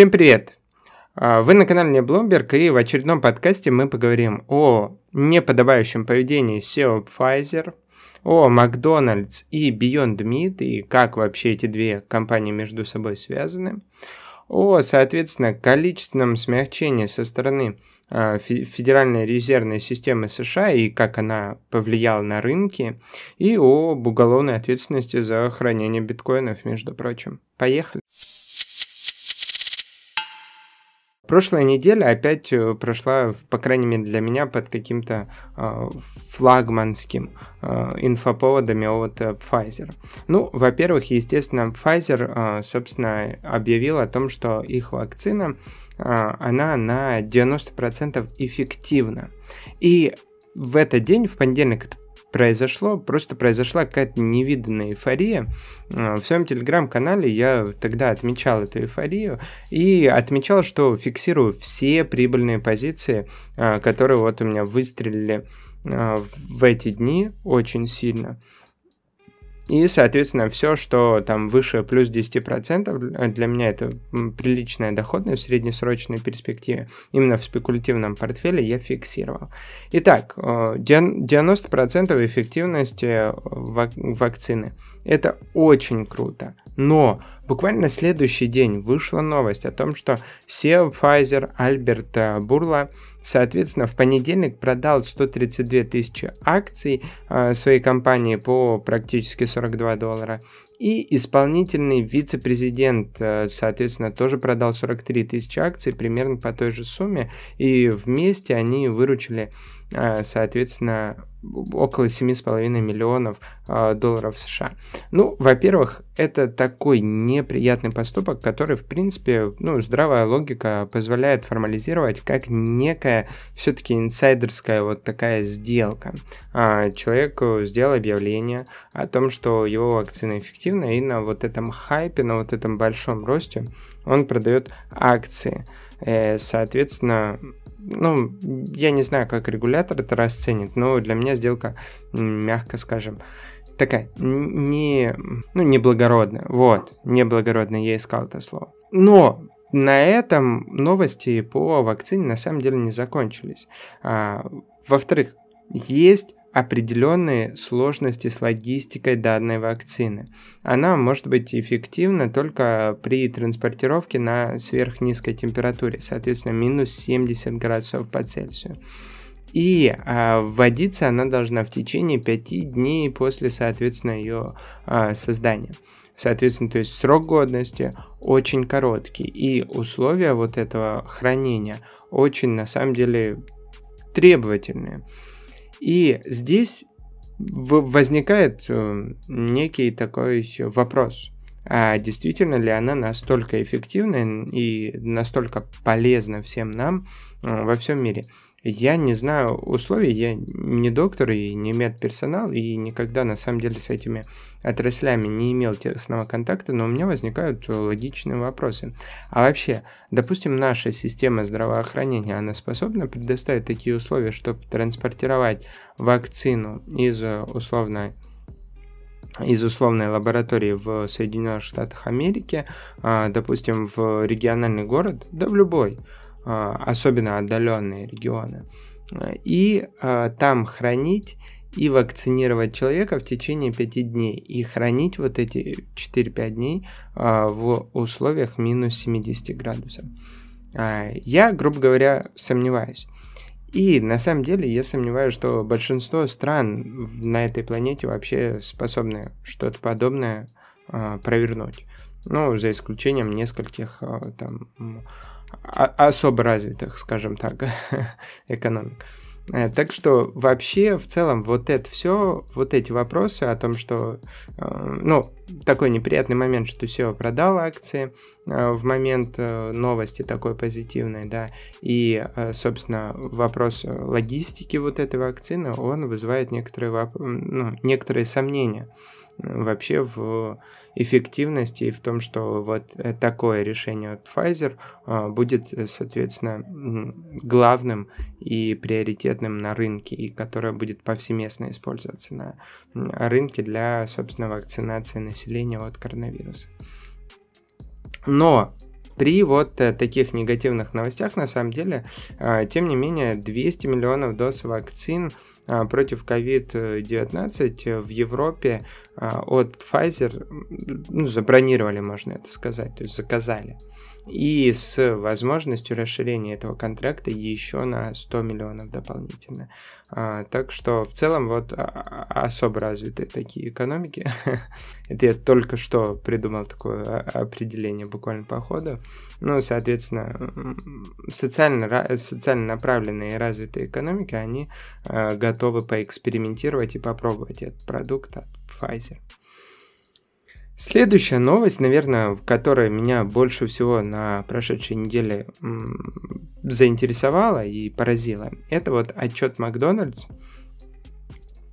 Всем привет! А, вы на канале Bloomberg, и в очередном подкасте мы поговорим о неподобающем поведении SEO Pfizer, о Макдональдс и Beyond Meat, и как вообще эти две компании между собой связаны, о, соответственно, количественном смягчении со стороны э, Федеральной резервной системы США и как она повлияла на рынки, и об уголовной ответственности за хранение биткоинов, между прочим. Поехали! Прошлая неделя опять э, прошла, по крайней мере для меня, под каким-то э, флагманским э, инфоповодами от э, Pfizer. Ну, во-первых, естественно, Pfizer, э, собственно, объявил о том, что их вакцина, э, она на 90% эффективна. И в этот день, в понедельник, это произошло, просто произошла какая-то невиданная эйфория. А, в своем телеграм-канале я тогда отмечал эту эйфорию и отмечал, что фиксирую все прибыльные позиции, а, которые вот у меня выстрелили а, в эти дни очень сильно. И, соответственно, все, что там выше плюс 10%, для меня это приличная доходность в среднесрочной перспективе. Именно в спекулятивном портфеле я фиксировал. Итак, 90% э, эффективности вакцины. Это очень круто. Но буквально следующий день вышла новость о том, что SEO Pfizer Альберт Бурла, соответственно, в понедельник продал 132 тысячи акций э, своей компании по практически 42 доллара. И исполнительный вице-президент, э, соответственно, тоже продал 43 тысячи акций примерно по той же сумме. И вместе они выручили, э, соответственно, около 7,5 миллионов э, долларов США. Ну, во-первых, это такой неприятный поступок, который, в принципе, ну, здравая логика позволяет формализировать как некая все-таки инсайдерская вот такая сделка. А, человек сделал объявление о том, что его вакцина эффективна, и на вот этом хайпе, на вот этом большом росте он продает акции. Э, соответственно, ну, я не знаю, как регулятор это расценит, но для меня сделка, мягко скажем, такая, не, ну, неблагородная. Вот, неблагородная, я искал это слово. Но на этом новости по вакцине на самом деле не закончились. А, во-вторых, есть определенные сложности с логистикой данной вакцины. Она может быть эффективна только при транспортировке на сверхнизкой температуре, соответственно, минус 70 градусов по Цельсию. И а, вводиться она должна в течение 5 дней после, соответственно, ее а, создания. Соответственно, то есть срок годности очень короткий. И условия вот этого хранения очень, на самом деле, требовательные. И здесь возникает э, некий такой вопрос. А действительно ли она настолько эффективна и настолько полезна всем нам э, во всем мире? Я не знаю условий, я не доктор и не медперсонал, и никогда на самом деле с этими отраслями не имел тесного контакта, но у меня возникают логичные вопросы. А вообще, допустим, наша система здравоохранения, она способна предоставить такие условия, чтобы транспортировать вакцину из условной из условной лаборатории в Соединенных Штатах Америки, а, допустим, в региональный город, да в любой, особенно отдаленные регионы, и а, там хранить и вакцинировать человека в течение 5 дней и хранить вот эти 4-5 дней а, в условиях минус 70 градусов. Я, грубо говоря, сомневаюсь. И на самом деле я сомневаюсь, что большинство стран на этой планете вообще способны что-то подобное провернуть. Ну, за исключением нескольких там особо развитых, скажем так, экономик. Э, так что вообще в целом вот это все, вот эти вопросы о том, что, э, ну, такой неприятный момент, что SEO продал акции э, в момент новости такой позитивной, да, и, собственно, вопрос логистики вот этой вакцины, он вызывает некоторые, ну, некоторые сомнения вообще в эффективности и в том, что вот э, такое решение от Pfizer а, будет, э, соответственно, главным и приоритетным на рынке, и которое будет повсеместно использоваться на рынке для, собственно, вакцинации населения от коронавируса. Но при вот э, таких негативных новостях, на самом деле, э, тем не менее, 200 миллионов доз вакцин э, против COVID-19 в Европе от Pfizer ну, забронировали, можно это сказать, то есть заказали и с возможностью расширения этого контракта еще на 100 миллионов дополнительно. А, так что в целом вот а, а, особо развитые такие экономики. Это я только что придумал такое определение буквально по ходу. Ну, соответственно, социально, социально направленные развитые экономики, они готовы поэкспериментировать и попробовать этот продукт Pfizer. Следующая новость, наверное, которая меня больше всего на прошедшей неделе заинтересовала и поразила, это вот отчет Макдональдс.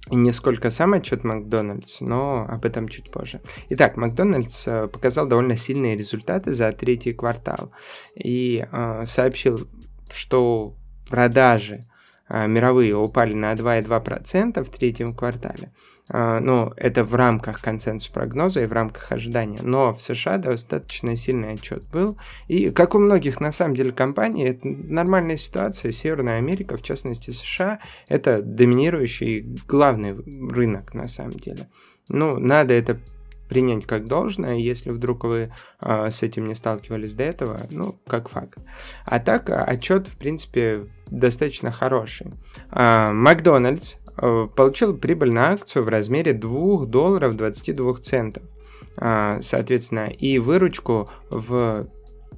И не сколько сам отчет Макдональдс, но об этом чуть позже. Итак, Макдональдс э, показал довольно сильные результаты за третий квартал и э, сообщил, что продажи мировые упали на 2,2% в третьем квартале. А, ну, это в рамках консенсуса прогноза и в рамках ожидания. Но в США достаточно сильный отчет был. И, как у многих, на самом деле, компаний, это нормальная ситуация. Северная Америка, в частности США, это доминирующий главный рынок, на самом деле. Ну, надо это принять как должное, если вдруг вы э, с этим не сталкивались до этого, ну, как факт. А так, отчет, в принципе, достаточно хороший. Э, Макдональдс э, получил прибыль на акцию в размере 2 долларов 22 центов. Э, соответственно, и выручку в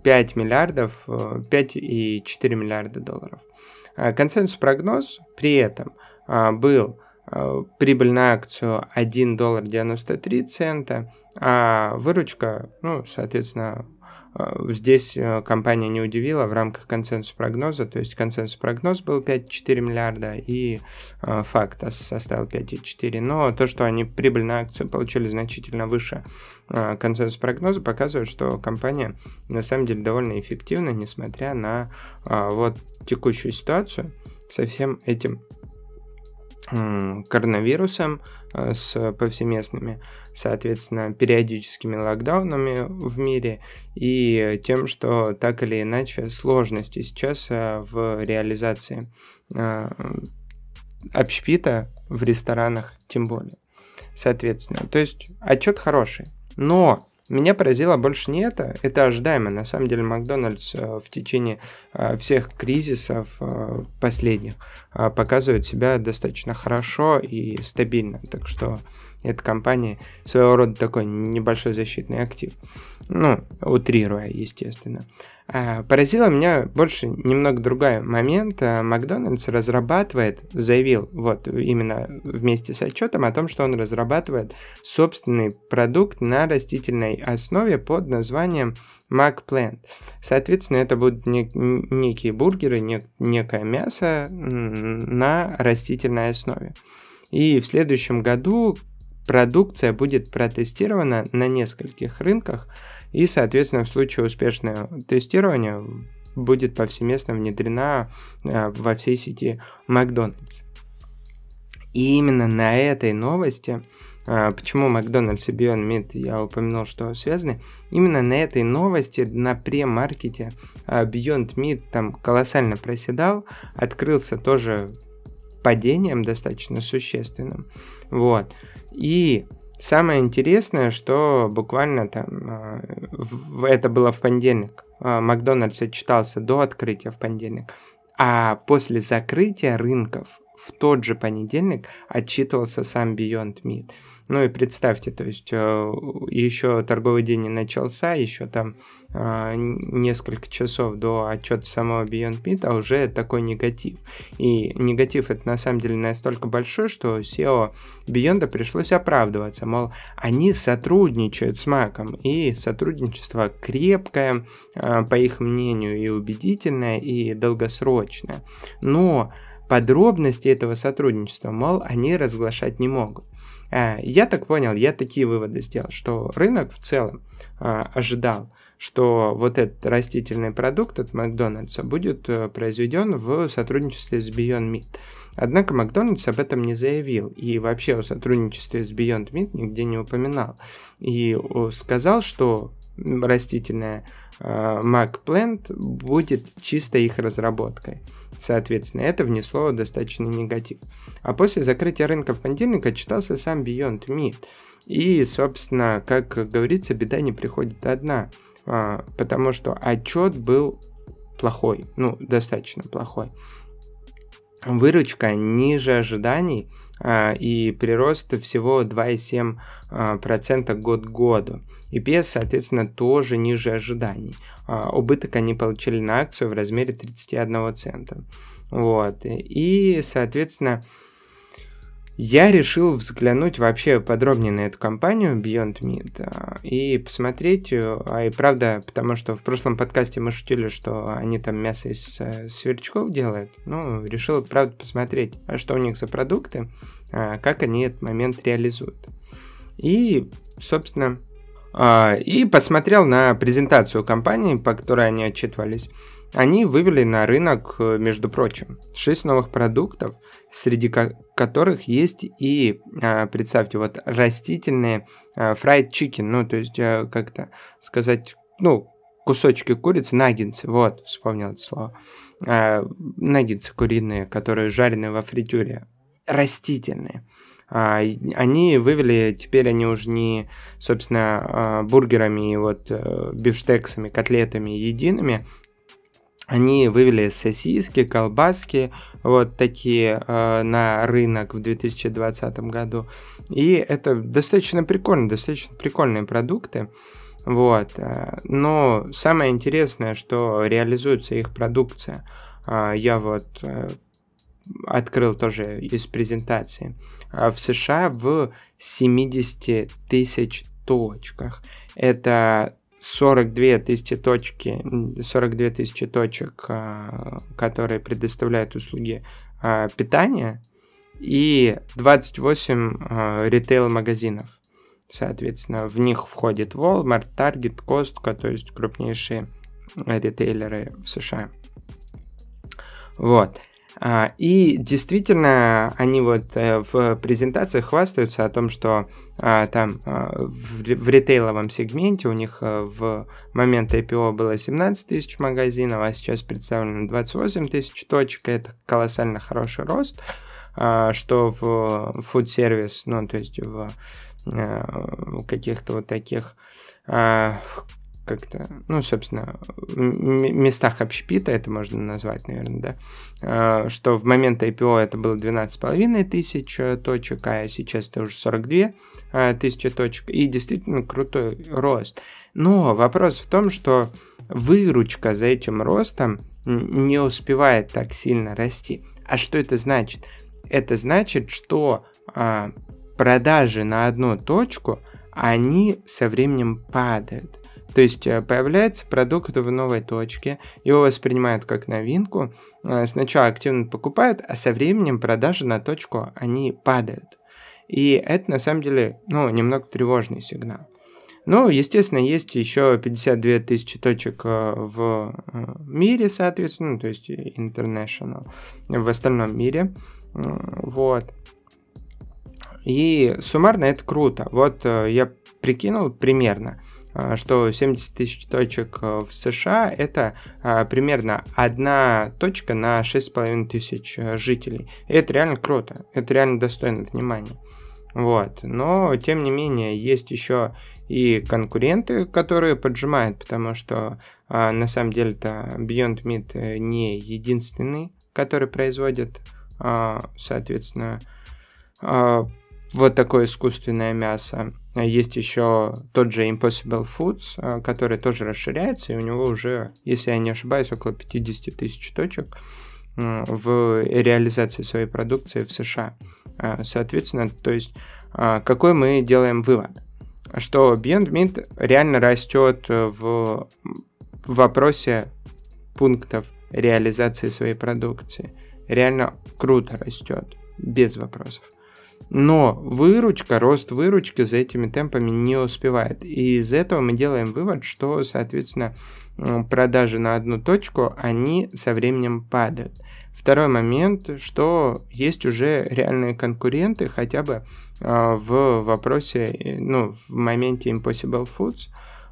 5 миллиардов, 5,4 миллиарда долларов. Консенсус прогноз при этом был Э, прибыль на акцию 1 доллар 93 цента, а выручка, ну, соответственно, э, здесь э, компания не удивила в рамках консенсус прогноза, то есть консенсус прогноз был 5,4 миллиарда и факт составил 5,4, но то, что они прибыль на акцию получили значительно выше консенсус прогноза, показывает, что компания на самом деле довольно эффективна, несмотря на вот текущую ситуацию. Со всем этим коронавирусом, э, с повсеместными, соответственно, периодическими локдаунами в мире и тем, что так или иначе сложности сейчас э, в реализации э, общпита в ресторанах тем более. Соответственно, то есть отчет хороший. Но меня поразило больше не это, это ожидаемо. На самом деле Макдональдс э, в течение э, всех кризисов э, последних показывает себя достаточно хорошо и стабильно. Так что эта компания своего рода такой небольшой защитный актив. Ну, утрируя, естественно. А, поразило меня больше немного другой момент. А, Макдональдс разрабатывает, заявил вот именно вместе с отчетом о том, что он разрабатывает собственный продукт на растительной основе под названием McPlant. Соответственно, это будут не, некие бургеры, не, некое мясо на растительной основе. И в следующем году продукция будет протестирована на нескольких рынках – и, соответственно, в случае успешного тестирования будет повсеместно внедрена э, во всей сети Макдональдс. И именно на этой новости, э, почему Макдональдс и Beyond Meat, я упомянул, что связаны, именно на этой новости на премаркете э, Beyond Meat там колоссально проседал, открылся тоже падением достаточно существенным. Вот. И Самое интересное, что буквально там, а, это было в понедельник, а, Макдональдс отчитался до открытия в понедельник, а после закрытия рынков в тот же понедельник отчитывался сам Beyond Meat. Ну и представьте, то есть э, еще торговый день не начался, еще там э, несколько часов до отчета самого Beyond Meat, а уже такой негатив. И негатив это на самом деле настолько большой, что SEO Beyond пришлось оправдываться, мол, они сотрудничают с Маком, и сотрудничество крепкое, э, по их мнению, и убедительное, и долгосрочное. Но подробности этого сотрудничества, мол, они разглашать не могут. А, я так понял, я такие выводы сделал, что рынок в целом а, ожидал, что вот этот растительный продукт от Макдональдса будет э, произведен в сотрудничестве с Beyond Meat. Однако Макдональдс об этом не заявил и вообще о сотрудничестве с Beyond Meat нигде не упоминал. И сказал, что растительная э, Mac Plant будет чисто их разработкой. Соответственно, это внесло достаточно негатив. А после закрытия рынка в понедельник отчитался сам Beyond Meat. И, собственно, как говорится, беда не приходит одна, а, потому что отчет был плохой, ну, достаточно плохой. Выручка ниже ожиданий и прирост всего 2,7% а, год к году. И PS, соответственно, тоже ниже ожиданий. А, убыток они получили на акцию в размере 31 цента. Вот. И, соответственно, я решил взглянуть вообще подробнее на эту компанию Beyond Meat а, и посмотреть, э, а и правда, потому что в прошлом подкасте мы шутили, что они там мясо из э, сверчков делают, ну, решил, правда, посмотреть, а что у них за продукты, а, как они этот момент реализуют. И, собственно, а, и посмотрел на презентацию компании, по которой они отчитывались. Они вывели на рынок, э, между прочим, 6 новых продуктов, среди которых есть и, а, представьте, вот растительные а, fried chicken, ну, то есть, э, как-то сказать, ну, кусочки курицы, наггинсы, вот, вспомнил это слово, наггинсы куриные, которые жарены во фритюре, растительные. А, они вывели, теперь они уже не, собственно, а, бургерами, вот, э, бифштексами, котлетами едиными, они вывели сосиски, колбаски, вот такие э, на рынок в 2020 году. И это достаточно прикольно, достаточно прикольные продукты. Вот. Э, но самое интересное, что реализуется их продукция. Э, я вот открыл тоже из презентации, в США в 70 тысяч точках. Это 42 тысячи точки, 42 тысячи точек, а, которые предоставляют услуги а, питания, и 28 ритейл-магазинов. Соответственно, в них входит Walmart, Target, Costco, то есть крупнейшие ритейлеры в США. Вот. А, и действительно, они вот э, в презентациях хвастаются о том, что а, там а, в ритейловом сегменте у них э, в момент IPO было 17 тысяч магазинов, а сейчас представлено 28 тысяч точек. Это колоссально хороший рост, что в food service, ну, то есть в э, каких-то вот таких как-то, ну, собственно, местах общепита, это можно назвать, наверное, да, а, что в момент IPO это было 12,5 тысяч э, точек, а сейчас это уже 42 э, тысячи точек, и действительно крутой рост. Но вопрос в том, что выручка за этим ростом не успевает так сильно расти. А что это значит? Это значит, что а, продажи на одну точку, они со временем падают. То есть э, появляется продукт в новой точке, его воспринимают как новинку, э, сначала активно покупают, а со временем продажи на точку, они падают. И это на самом деле, ну, немного тревожный сигнал. Ну, естественно, есть еще 52 тысячи точек э, в мире, соответственно, то есть international, в остальном мире. Вот. И суммарно это круто. Вот я прикинул примерно. А, что 70 тысяч точек э, в США это а, примерно одна точка на 6,5 тысяч э, жителей. И это реально круто, это реально достойно внимания. Вот. Но, тем не менее, есть еще и конкуренты, которые поджимают, потому что а, на самом деле-то Beyond Meat э, не единственный, который производит, соответственно, вот такое искусственное мясо. Есть еще тот же Impossible Foods, э, который тоже расширяется, и у него уже, если я не ошибаюсь, около 50 тысяч точек в реализации своей продукции в США. Э, соответственно, то есть какой мы делаем вывод? Что Beyond Meat реально растет в вопросе пунктов реализации своей продукции. Реально круто растет, без вопросов. Но выручка, рост выручки за этими темпами не успевает. И из этого мы делаем вывод, что, соответственно, продажи на одну точку, они со временем падают. Второй момент, что есть уже реальные конкуренты, хотя бы э, в вопросе, ну, в моменте Impossible Foods,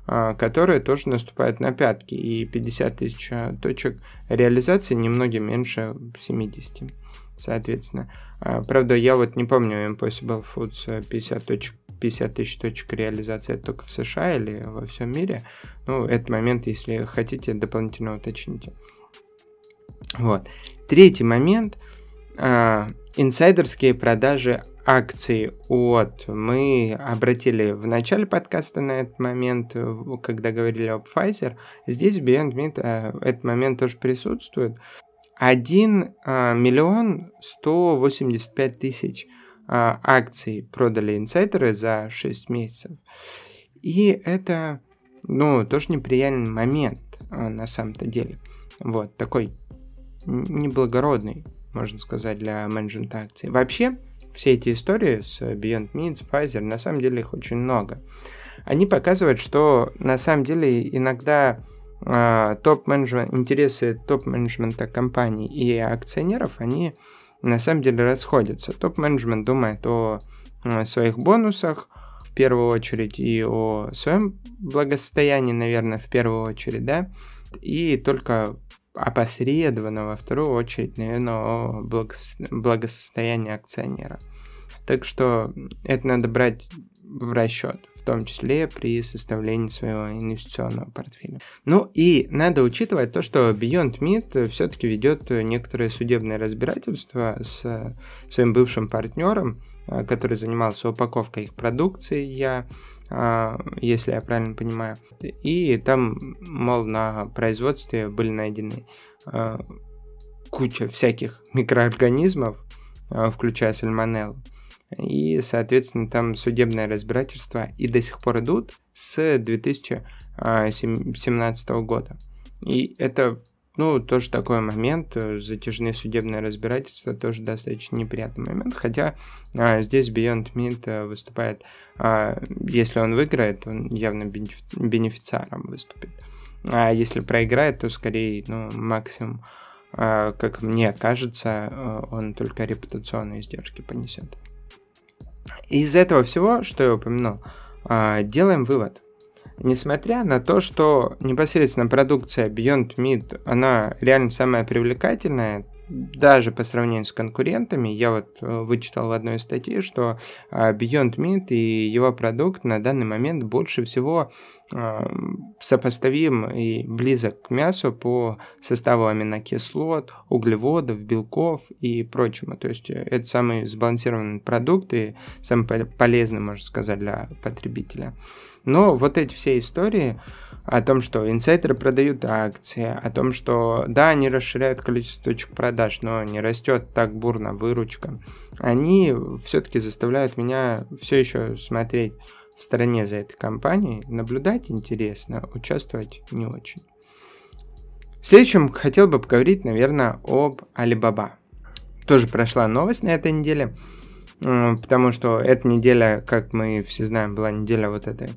а, которые тоже наступают на пятки, и 50 тысяч а, точек реализации немного меньше 70, соответственно. А, правда, я вот не помню Impossible Foods 50 точек 50 тысяч точек реализации это только в США или во всем мире. Ну, этот момент, если хотите, дополнительно уточните. Вот. Третий момент. инсайдерские продажи акций от... Мы обратили в начале подкаста на этот момент, когда говорили об Pfizer. Здесь Beyond Meat э, этот момент тоже присутствует. 1 э, миллион 185 тысяч э, акций продали инсайдеры за 6 месяцев. И это, ну, тоже неприятный момент на самом-то деле. Вот, такой неблагородный, можно сказать, для менеджмента акций. Вообще, все эти истории с Beyond Meat, Pfizer, на самом деле их очень много. Они показывают, что на самом деле иногда топ-менеджмент, интересы топ-менеджмента компаний и акционеров, они на самом деле расходятся. Топ-менеджмент думает о, о своих бонусах, в первую очередь, и о своем благосостоянии, наверное, в первую очередь, да, и только опосредованно во вторую очередь, наверное, о благосостоянии акционера. Так что это надо брать в расчет, том числе при составлении своего инвестиционного портфеля. Ну и надо учитывать то, что Beyond Meat все-таки ведет некоторые судебные разбирательства с своим бывшим партнером, а, который занимался упаковкой их продукции, я, а, если я правильно понимаю. И там, мол, на производстве были найдены а, куча всяких микроорганизмов, включая сальмонеллу. И, соответственно, там судебное разбирательство и до сих пор идут с 2017 года. И это ну, тоже такой момент, э, затяжные судебные разбирательства, тоже достаточно неприятный момент, хотя а, здесь Beyond Meat э, выступает, а, если он выиграет, он явно бенефициаром выступит. А если проиграет, то скорее, ну, максимум, а, как мне кажется, э, он только репутационные издержки понесет. Из этого всего, что я упомянул, а, делаем вывод – Несмотря на то, что непосредственно продукция Beyond Meat, она реально самая привлекательная, даже по сравнению с конкурентами, я вот э, вычитал в одной статье, что а, Beyond Meat и его продукт на данный момент больше всего а, сопоставим и близок к мясу по составу аминокислот, углеводов, белков и прочему. То есть э, это самый сбалансированный продукт и самый полезный, можно сказать, для потребителя. Но вот эти все истории о том, что инсайдеры продают акции, о том, что да, они расширяют количество точек продаж, но не растет так бурно выручка, они все-таки заставляют меня все еще смотреть в стороне за этой компанией, наблюдать интересно, участвовать не очень. В следующем хотел бы поговорить, наверное, об Alibaba. Тоже прошла новость на этой неделе, потому что эта неделя, как мы все знаем, была неделя вот этой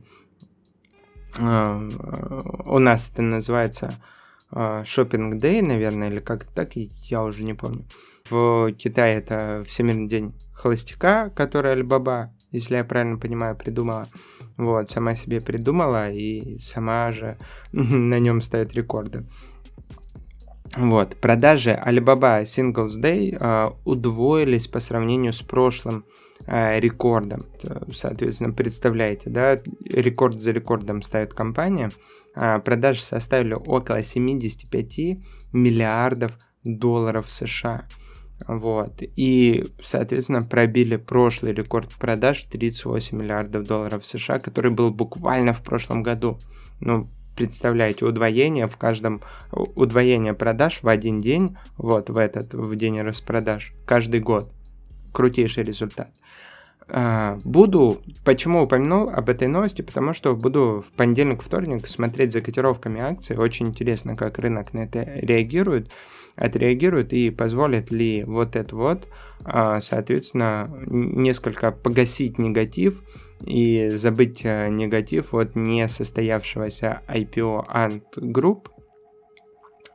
у нас это называется Shopping Day, наверное, или как так, я уже не помню. В Китае это Всемирный день холостяка, который Алибаба, если я правильно понимаю, придумала. Вот, сама себе придумала и сама же на нем ставит рекорды. Вот, продажи Alibaba Singles Day э, удвоились по сравнению с прошлым рекордом. Соответственно, представляете, да, рекорд за рекордом ставит компания. Э, продажи составили около 75 миллиардов долларов США. Вот. И, соответственно, пробили прошлый рекорд продаж 38 миллиардов долларов США, который был буквально в прошлом году. Ну, представляете, удвоение в каждом, удвоение продаж в один день, вот в этот, в день распродаж, каждый год. Крутейший результат. А, буду, почему упомянул об этой новости, потому что буду в понедельник, вторник смотреть за котировками акций. Очень интересно, как рынок на это реагирует, отреагирует и позволит ли вот это вот, а, соответственно, несколько погасить негатив и забыть э, негатив от несостоявшегося IPO Ant Group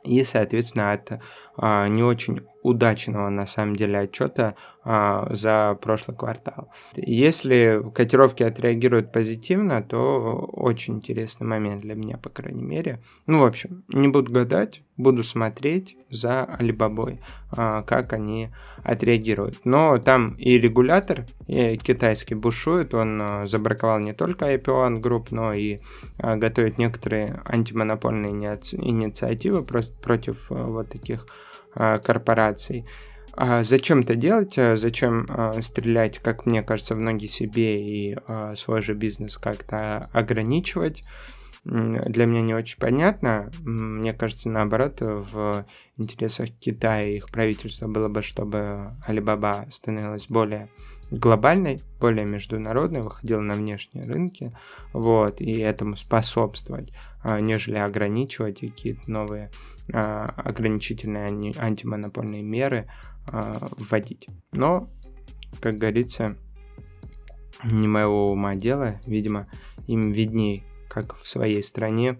и, соответственно, от а, не очень удачного на самом деле отчета а, за прошлый квартал. Если котировки отреагируют позитивно, то очень интересный момент для меня, по крайней мере. Ну, в общем, не буду гадать, буду смотреть за Alibaba, а, как они отреагируют. Но там и регулятор и китайский бушует, он а, забраковал не только IPO Group, но и а, готовит некоторые антимонопольные инициативы против а, вот таких корпораций. А зачем это делать? А зачем а, стрелять, как мне кажется, в ноги себе и свой же бизнес как-то ограничивать? Для меня не очень понятно. Мне кажется, наоборот, в интересах Китая и их правительства было бы, чтобы Alibaba становилась более глобальной, более международной, выходила на внешние рынки, вот, и этому способствовать, а, нежели ограничивать какие-то новые а, ограничительные антимонопольные меры а, вводить. Но, как говорится, не моего ума дело, видимо, им виднее, как в своей стране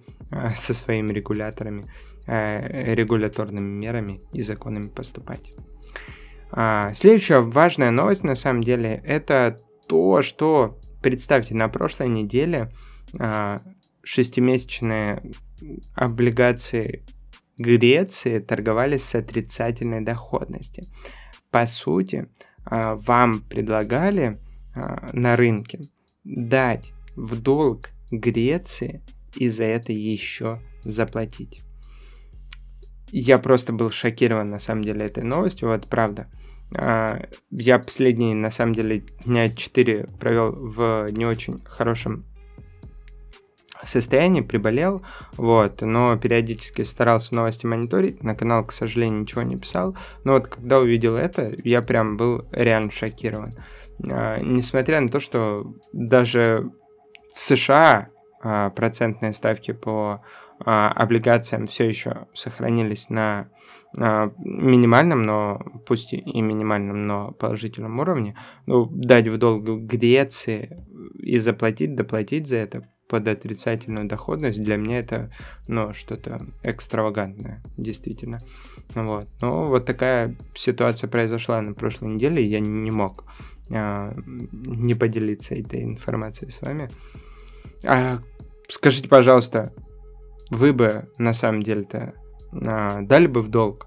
со своими регуляторами, регуляторными мерами и законами поступать. А, следующая важная новость на самом деле это то, что представьте, на прошлой неделе а, шестимесячные облигации Греции торговались с отрицательной доходностью. По сути, а, вам предлагали а, на рынке дать в долг Греции и за это еще заплатить. Я просто был шокирован на самом деле этой новостью, вот правда. А, я последние, на самом деле, дня 4 провел в не очень хорошем состоянии, приболел, вот, но периодически старался новости мониторить, на канал, к сожалению, ничего не писал, но вот когда увидел это, я прям был реально шокирован. А, несмотря на то, что даже в США а, процентные ставки по а, облигациям все еще сохранились на а, минимальном, но пусть и минимальном, но положительном уровне, ну, дать в долг Греции и заплатить, доплатить за это под отрицательную доходность, для меня это, ну, что-то экстравагантное, действительно. Вот. Но вот такая ситуация произошла на прошлой неделе, и я не мог а, не поделиться этой информацией с вами. А, скажите, пожалуйста, вы бы на самом деле-то а, дали бы в долг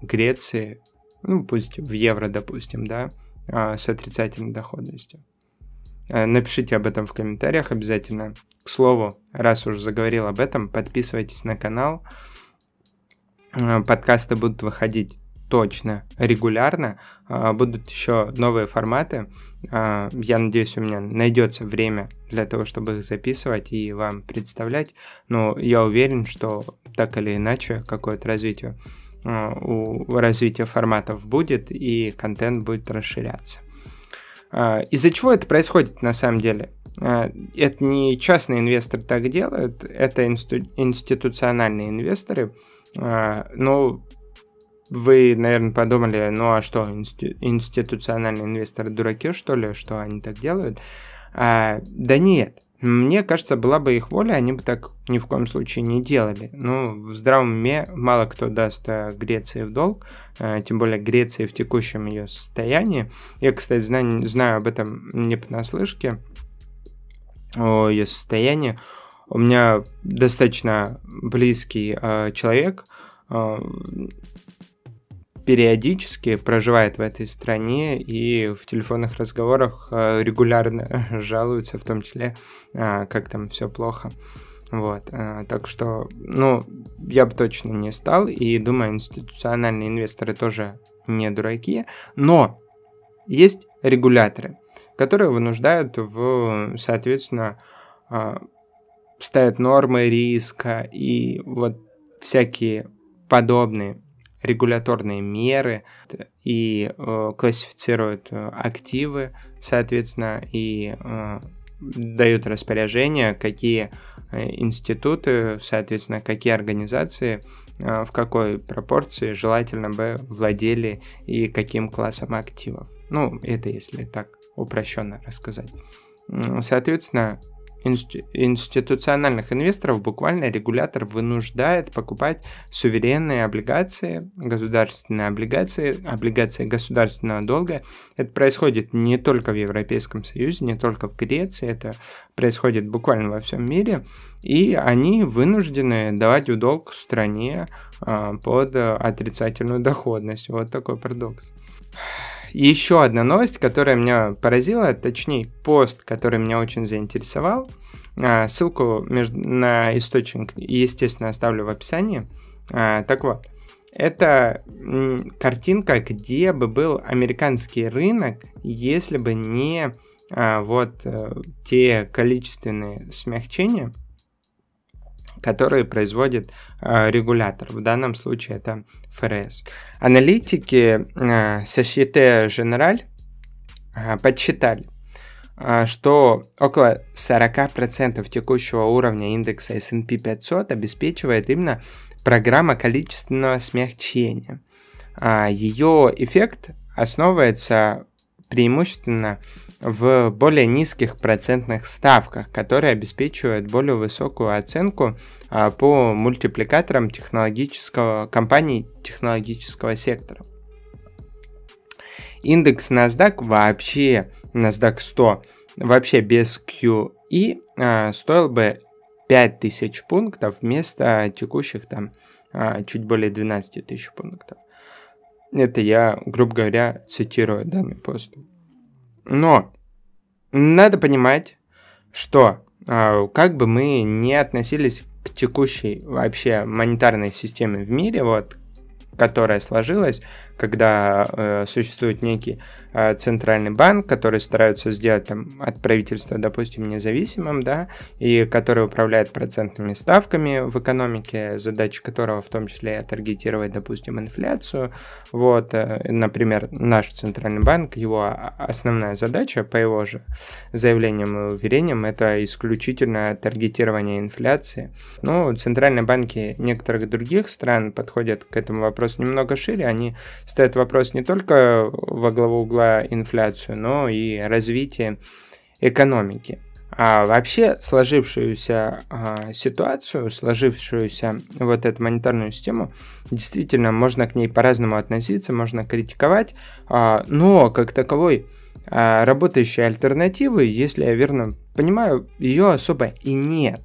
Греции, ну пусть в евро, допустим, да, а, с отрицательной доходностью? А, напишите об этом в комментариях обязательно. К слову, раз уж заговорил об этом, подписывайтесь на канал. А, подкасты будут выходить точно регулярно. А, будут еще новые форматы. А, я надеюсь, у меня найдется время для того, чтобы их записывать и вам представлять. Но я уверен, что так или иначе какое-то развитие а, у развития форматов будет и контент будет расширяться. Из-за чего это происходит на самом деле? Это не частные инвесторы так делают, это институциональные инвесторы. Но вы, наверное, подумали, ну а что, институциональные инвесторы дураки, что ли, что они так делают? А, да нет. Мне кажется, была бы их воля, они бы так ни в коем случае не делали. Ну, в здравом уме мало кто даст э, Греции в долг, э, тем более Греции в текущем ее состоянии. Я, кстати, знаю, знаю об этом не понаслышке, о ее состоянии. У меня достаточно близкий э, человек, э, периодически проживает в этой стране и в телефонных разговорах э, регулярно жалуются, в том числе, э, как там все плохо. Вот, э, так что, ну, я бы точно не стал, и думаю, институциональные инвесторы тоже не дураки, но есть регуляторы, которые вынуждают в, соответственно, ставят нормы риска и вот всякие подобные регуляторные меры и э, классифицируют э, активы, соответственно, и э, дают распоряжения, какие э, институты, соответственно, какие организации э, в какой пропорции желательно бы владели и каким классом активов. Ну, это если так упрощенно рассказать. Соответственно, институциональных инвесторов буквально регулятор вынуждает покупать суверенные облигации, государственные облигации, облигации государственного долга. Это происходит не только в Европейском Союзе, не только в Греции, это происходит буквально во всем мире. И они вынуждены давать в долг стране а, под отрицательную доходность. Вот такой парадокс еще одна новость, которая меня поразила, точнее пост, который меня очень заинтересовал. А, ссылку на источник, естественно, оставлю в описании. А, так вот, это картинка, где бы был американский рынок, если бы не а, вот э, те количественные смягчения, которые производит э, регулятор. В данном случае это ФРС. Аналитики э, Societe Generale э, подсчитали, что около 40% текущего уровня индекса S&P 500 обеспечивает именно программа количественного смягчения. Э, ее эффект основывается преимущественно в более низких процентных ставках, которые обеспечивают более высокую оценку а, по мультипликаторам технологического, компаний технологического сектора. Индекс NASDAQ вообще, NASDAQ 100, вообще без QE а, стоил бы 5000 пунктов вместо текущих там а, чуть более 12 тысяч пунктов. Это я, грубо говоря, цитирую данный пост. Но надо понимать, что а, как бы мы не относились к текущей вообще монетарной системе в мире, вот, которая сложилась, когда э, существует некий центральный банк, который стараются сделать там, от правительства, допустим, независимым, да, и который управляет процентными ставками в экономике, задача которого в том числе таргетировать, допустим, инфляцию. Вот, э, например, наш центральный банк, его основная задача, по его же заявлениям и уверениям, это исключительно таргетирование инфляции. Ну, центральные банки некоторых других стран подходят к этому вопросу немного шире, они ставит вопрос не только во главу угла инфляцию, но и развитие экономики. А вообще сложившуюся а, ситуацию, сложившуюся вот эту монетарную систему, действительно можно к ней по-разному относиться, можно критиковать, а, но как таковой а, работающей альтернативы, если я верно понимаю, ее особо и нет.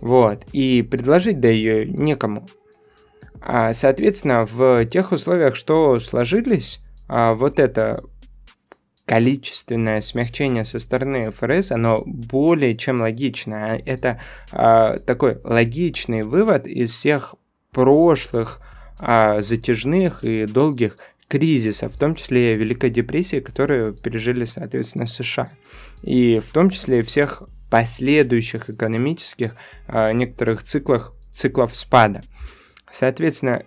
Вот, и предложить да ее некому. А, соответственно, в тех условиях, что сложились, а, вот это количественное смягчение со стороны ФРС, оно более чем логично. Это а, такой логичный вывод из всех прошлых затяжных и долгих кризисов, в том числе и Великой депрессии, которые пережили, соответственно, США. И в том числе всех последующих экономических некоторых циклах, циклов спада. Соответственно,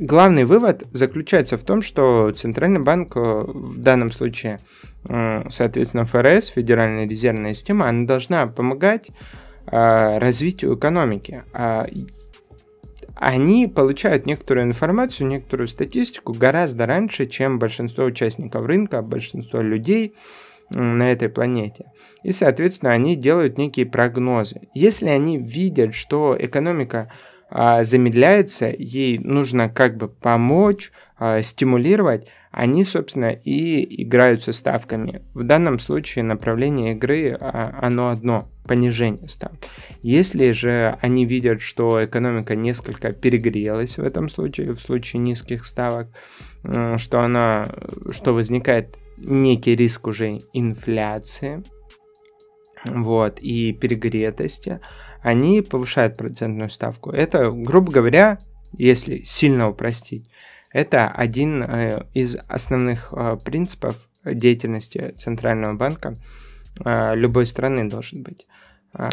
главный вывод заключается в том, что Центральный банк э, в данном случае, э, соответственно, ФРС, Федеральная резервная система, она должна помогать э, развитию экономики. А они получают некоторую информацию, некоторую статистику гораздо раньше, чем большинство участников рынка, большинство людей на этой планете. И, соответственно, они делают некие прогнозы. Если они видят, что экономика замедляется, ей нужно как бы помочь, а, стимулировать, они, собственно, и играют со ставками. В данном случае направление игры, а, оно одно, понижение ставок. Если же они видят, что экономика несколько перегрелась в этом случае, в случае низких ставок, что она, что возникает некий риск уже инфляции, вот, и перегретости, они повышают процентную ставку. Это, грубо говоря, если сильно упростить, это один э, из основных э, принципов деятельности Центрального банка э, любой страны должен быть.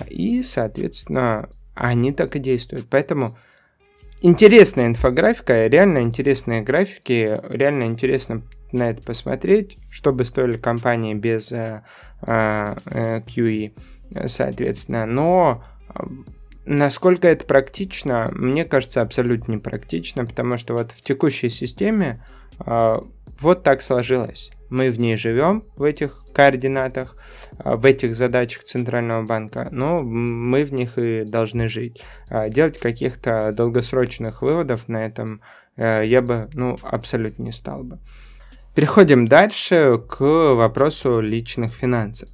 И, соответственно, они так и действуют. Поэтому интересная инфографика, реально интересные графики, реально интересно на это посмотреть, что бы стоили компании без QE, соответственно. Но Насколько это практично, мне кажется, абсолютно непрактично, потому что вот в текущей системе э, вот так сложилось. мы в ней живем, в этих координатах, в этих задачах Центрального банка, но мы в них и должны жить. Делать каких-то долгосрочных выводов на этом я бы, ну, абсолютно не стал бы. Переходим дальше к вопросу личных финансов.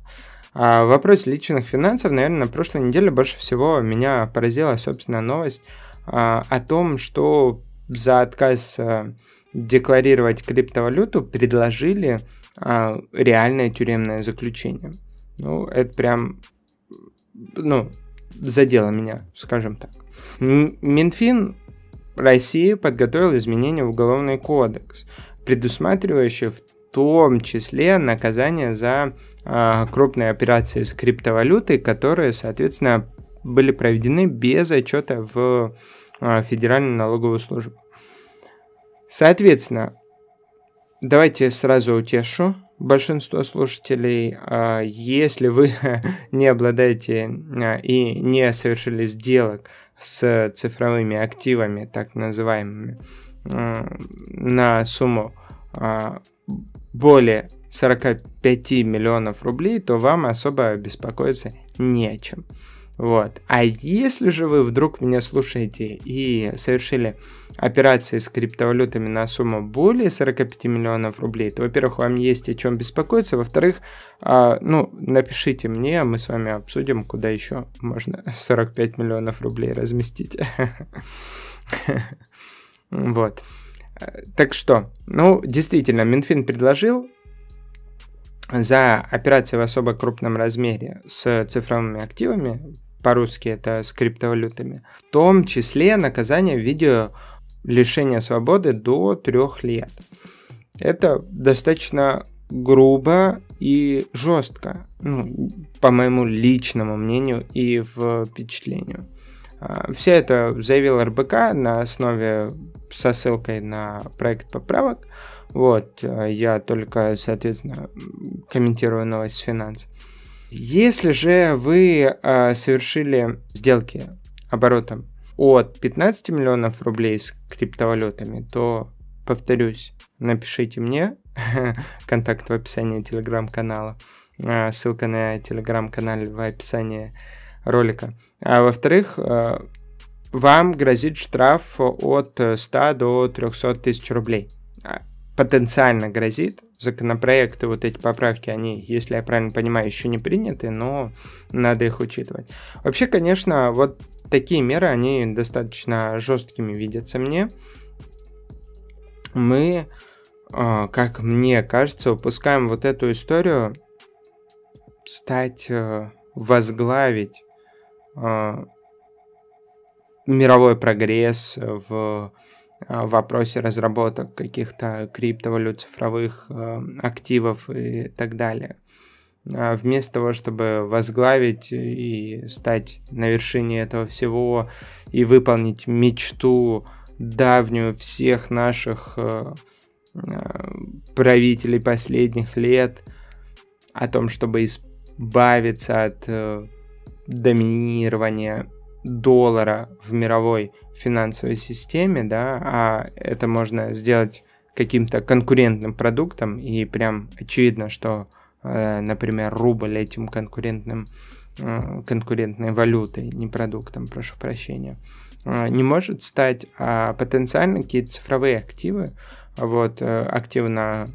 А вопрос личных финансов, наверное, на прошлой неделе больше всего меня поразила, собственно, новость а, о том, что за отказ а, декларировать криптовалюту предложили а, реальное тюремное заключение. Ну, это прям, ну, задело меня, скажем так. Минфин России подготовил изменения в Уголовный кодекс, предусматривающие в том числе наказание за э, крупные операции с криптовалютой, которые, соответственно, были проведены без отчета в э, Федеральную налоговую службу. Соответственно, давайте сразу утешу большинство слушателей. Э, если вы не обладаете и не совершили сделок с цифровыми активами, так называемыми, на сумму более 45 миллионов рублей, то вам особо беспокоиться не о чем. Вот. А если же вы вдруг меня слушаете и совершили операции с криптовалютами на сумму более 45 миллионов рублей, то, во-первых, вам есть о чем беспокоиться, во-вторых, э, ну, напишите мне, а мы с вами обсудим, куда еще можно 45 миллионов рублей разместить. Вот. Так что, ну, действительно, Минфин предложил за операции в особо крупном размере с цифровыми активами, по-русски это с криптовалютами, в том числе наказание в виде лишения свободы до трех лет. Это достаточно грубо и жестко, ну, по моему личному мнению и впечатлению. А, все это заявил РБК на основе со ссылкой на проект поправок. Вот, а, я только, соответственно, комментирую новость с финансов. Если же вы э, совершили сделки оборотом от 15 миллионов рублей с криптовалютами, то, повторюсь, напишите мне, контакт в описании телеграм-канала, э, ссылка на телеграм-канал в описании ролика. А во-вторых, э, вам грозит штраф от 100 до 300 тысяч рублей. А, потенциально грозит. Законопроекты, вот эти поправки, они, если я правильно понимаю, еще не приняты, но надо их учитывать. Вообще, конечно, вот такие меры, они достаточно жесткими видятся мне. Мы, э, как мне кажется, упускаем вот эту историю стать, э, возглавить мировой прогресс в а, вопросе разработок каких-то криптовалют, цифровых а, активов и так далее. Вместо того, чтобы возглавить и стать на вершине этого всего и выполнить мечту давнюю всех наших правителей последних лет о том, чтобы избавиться от доминирования доллара в мировой финансовой системе, да, а это можно сделать каким-то конкурентным продуктом, и прям очевидно, что, э, например, рубль этим конкурентным, э, конкурентной валютой, не продуктом, прошу прощения, э, не может стать, а потенциально какие-то цифровые активы, вот, активы на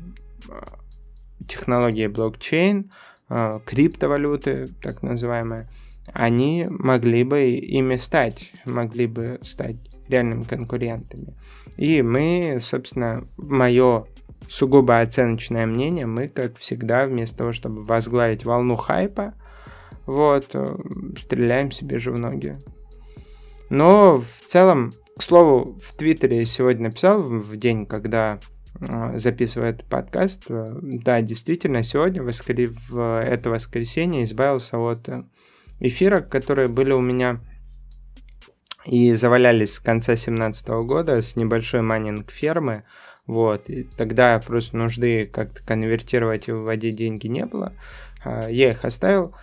технологии блокчейн, криптовалюты, так называемые, они могли бы ими стать, могли бы стать реальными конкурентами. И мы, собственно, мое сугубо оценочное мнение, мы, как всегда, вместо того, чтобы возглавить волну хайпа, вот, э, стреляем себе же в ноги. Но в целом, к слову, в Твиттере сегодня написал в день, когда э, записывает подкаст, э, да, действительно, сегодня, воскр... в это воскресенье, избавился от эфирок, которые были у меня и завалялись с конца 2017 года с небольшой майнинг фермы. Вот, и тогда просто нужды как-то конвертировать и выводить деньги не было. А, я их оставил.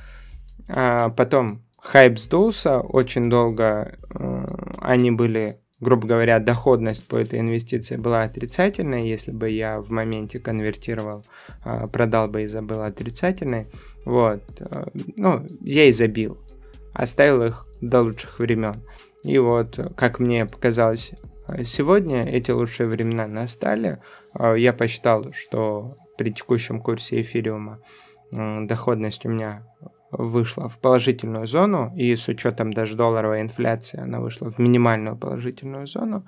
А потом хайп сдулся, очень долго э, они были грубо говоря, доходность по этой инвестиции была отрицательной, если бы я в моменте конвертировал, а, продал бы и забыл отрицательной, вот, э, ну, я и забил, оставил их до лучших времен. И вот, как мне показалось сегодня, эти лучшие времена настали. А, я посчитал, что при текущем курсе эфириума доходность у меня вышла в положительную зону, и с учетом даже долларовой инфляции она вышла в минимальную положительную зону,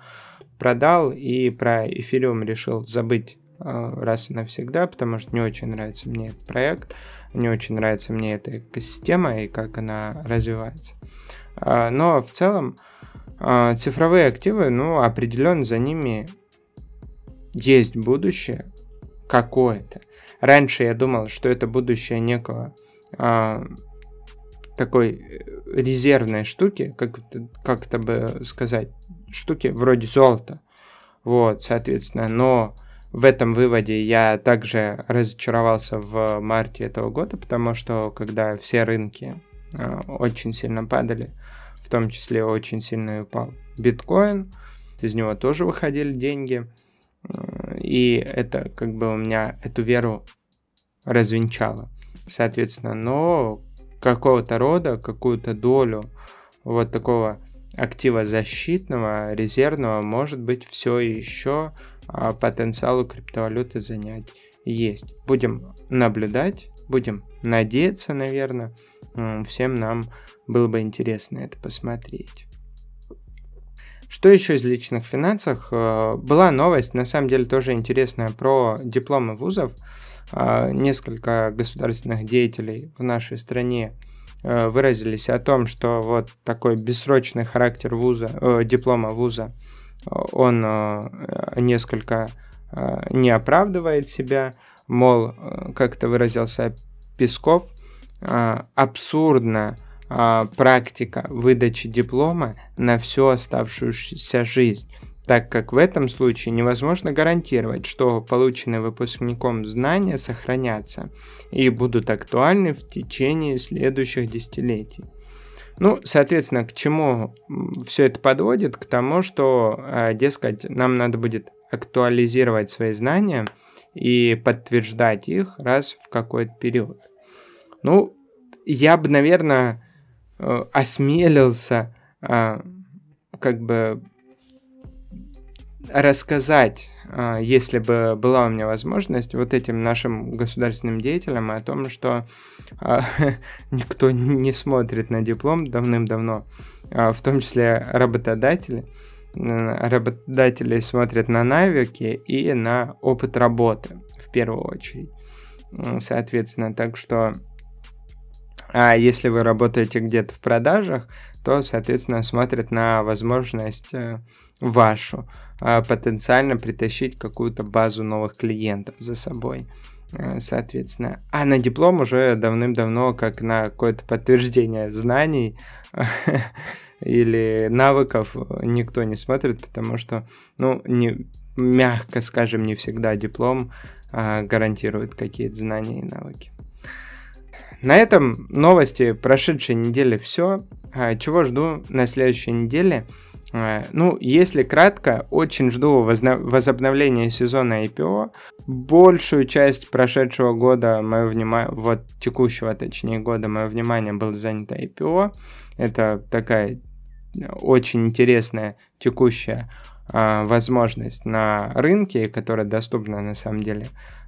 продал и про эфириум решил забыть а, раз и навсегда, потому что не очень нравится мне этот проект, не очень нравится мне эта экосистема и как она развивается. А, но в целом а, цифровые активы, ну, определенно за ними есть будущее какое-то. Раньше я думал, что это будущее некого а, такой э, резервной штуки, как, как это бы сказать, штуки вроде золота. Вот, соответственно, но в этом выводе я также разочаровался в марте этого года, потому что когда все рынки э, очень сильно падали, в том числе очень сильно упал биткоин, из него тоже выходили деньги, э, и это как бы у меня эту веру развенчало соответственно, но какого-то рода, какую-то долю вот такого актива защитного, резервного, может быть, все еще а, потенциалу криптовалюты занять есть. Будем наблюдать, будем надеяться, наверное. Всем нам было бы интересно это посмотреть. Что еще из личных финансов? Э, была новость, на самом деле тоже интересная, про дипломы вузов. А, несколько государственных деятелей в нашей стране э, выразились о том, что вот такой бессрочный характер вуза, э, диплома вуза, он э, несколько э, не оправдывает себя, мол, как это выразился Песков, э, абсурдно э, практика выдачи диплома на всю оставшуюся жизнь так как в этом случае невозможно гарантировать, что полученные выпускником знания сохранятся и будут актуальны в течение следующих десятилетий. Ну, соответственно, к чему все это подводит? К тому, что, э, дескать, нам надо будет актуализировать свои знания и подтверждать их раз в какой-то период. Ну, я бы, наверное, э, осмелился э, как бы рассказать, а, если бы была у меня возможность, вот этим нашим государственным деятелям о том, что а, никто не смотрит на диплом давным-давно, а, в том числе работодатели. Работодатели смотрят на навыки и на опыт работы в первую очередь. Соответственно, так что а если вы работаете где-то в продажах, то, соответственно, смотрят на возможность э, вашу а, потенциально притащить какую-то базу новых клиентов за собой. Э, соответственно. А на диплом уже давным-давно как на какое-то подтверждение знаний или навыков никто не смотрит, потому что, ну, не, мягко скажем, не всегда диплом а, гарантирует какие-то знания и навыки. На этом новости прошедшей недели все. А, чего жду на следующей неделе? А, ну, если кратко, очень жду возобновления сезона IPO. Большую часть прошедшего года, мое внимание, вот текущего, точнее, года, мое внимание было занято IPO. Это такая очень интересная текущая а, возможность на рынке, которая доступна на самом деле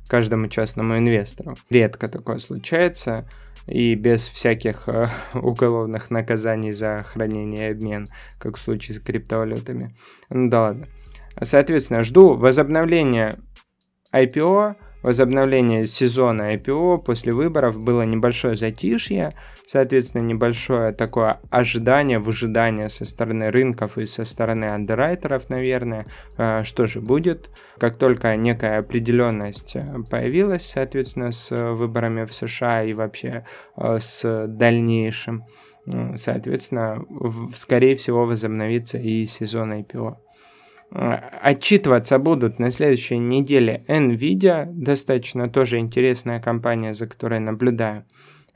каждому частному инвестору. Редко такое случается и без всяких э, уголовных наказаний за хранение и обмен, как в случае с криптовалютами. Ну да ладно. Соответственно, жду возобновления IPO, возобновления сезона IPO после выборов было небольшое затишье, соответственно, небольшое такое ожидание, выжидание со стороны рынков и со стороны андеррайтеров, наверное, э, что же будет. Как только некая определенность э, появилась, соответственно, с выборами в США и вообще э, с дальнейшим, соответственно, скорее всего, возобновится и сезон IPO. Отчитываться будут на следующей неделе Nvidia, достаточно тоже интересная компания, за которой наблюдаю.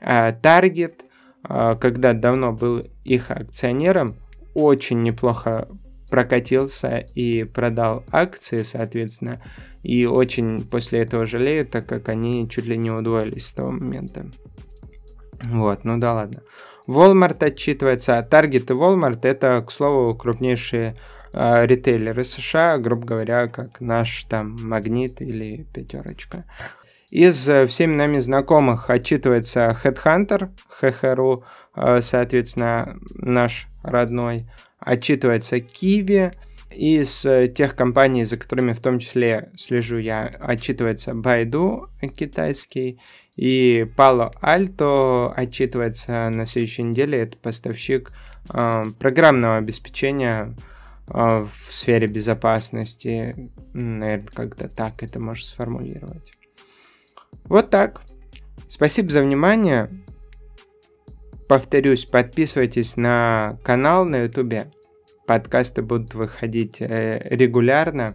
А, Target, а, когда давно был их акционером, очень неплохо прокатился и продал акции, соответственно, и очень после этого жалею, так как они чуть ли не удвоились с того момента. Вот, ну да ладно. Walmart отчитывается, а Target и Walmart это, к слову, крупнейшие э, ритейлеры США, грубо говоря, как наш там Магнит или Пятерочка. Из э, всеми нами знакомых отчитывается Headhunter, ХХРУ, э, соответственно, наш родной. Отчитывается Kiwi. Из э, тех компаний, за которыми в том числе слежу я, отчитывается Baidu китайский. И Palo Alto отчитывается на следующей неделе. Это поставщик э, программного обеспечения в сфере безопасности. Наверное, как-то так это можно сформулировать. Вот так. Спасибо за внимание. Повторюсь, подписывайтесь на канал на ютубе. Подкасты будут выходить э, регулярно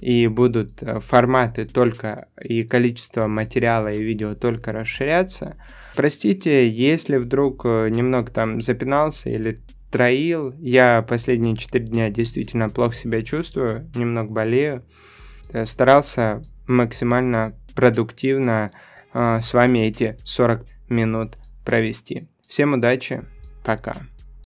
и будут э, форматы только и количество материала и видео только расширяться. Простите, если вдруг э, немного там запинался или троил, я последние 4 дня действительно плохо себя чувствую, немного болею. Я старался максимально продуктивно э, с вами эти 40 минут провести. Всем удачи, пока.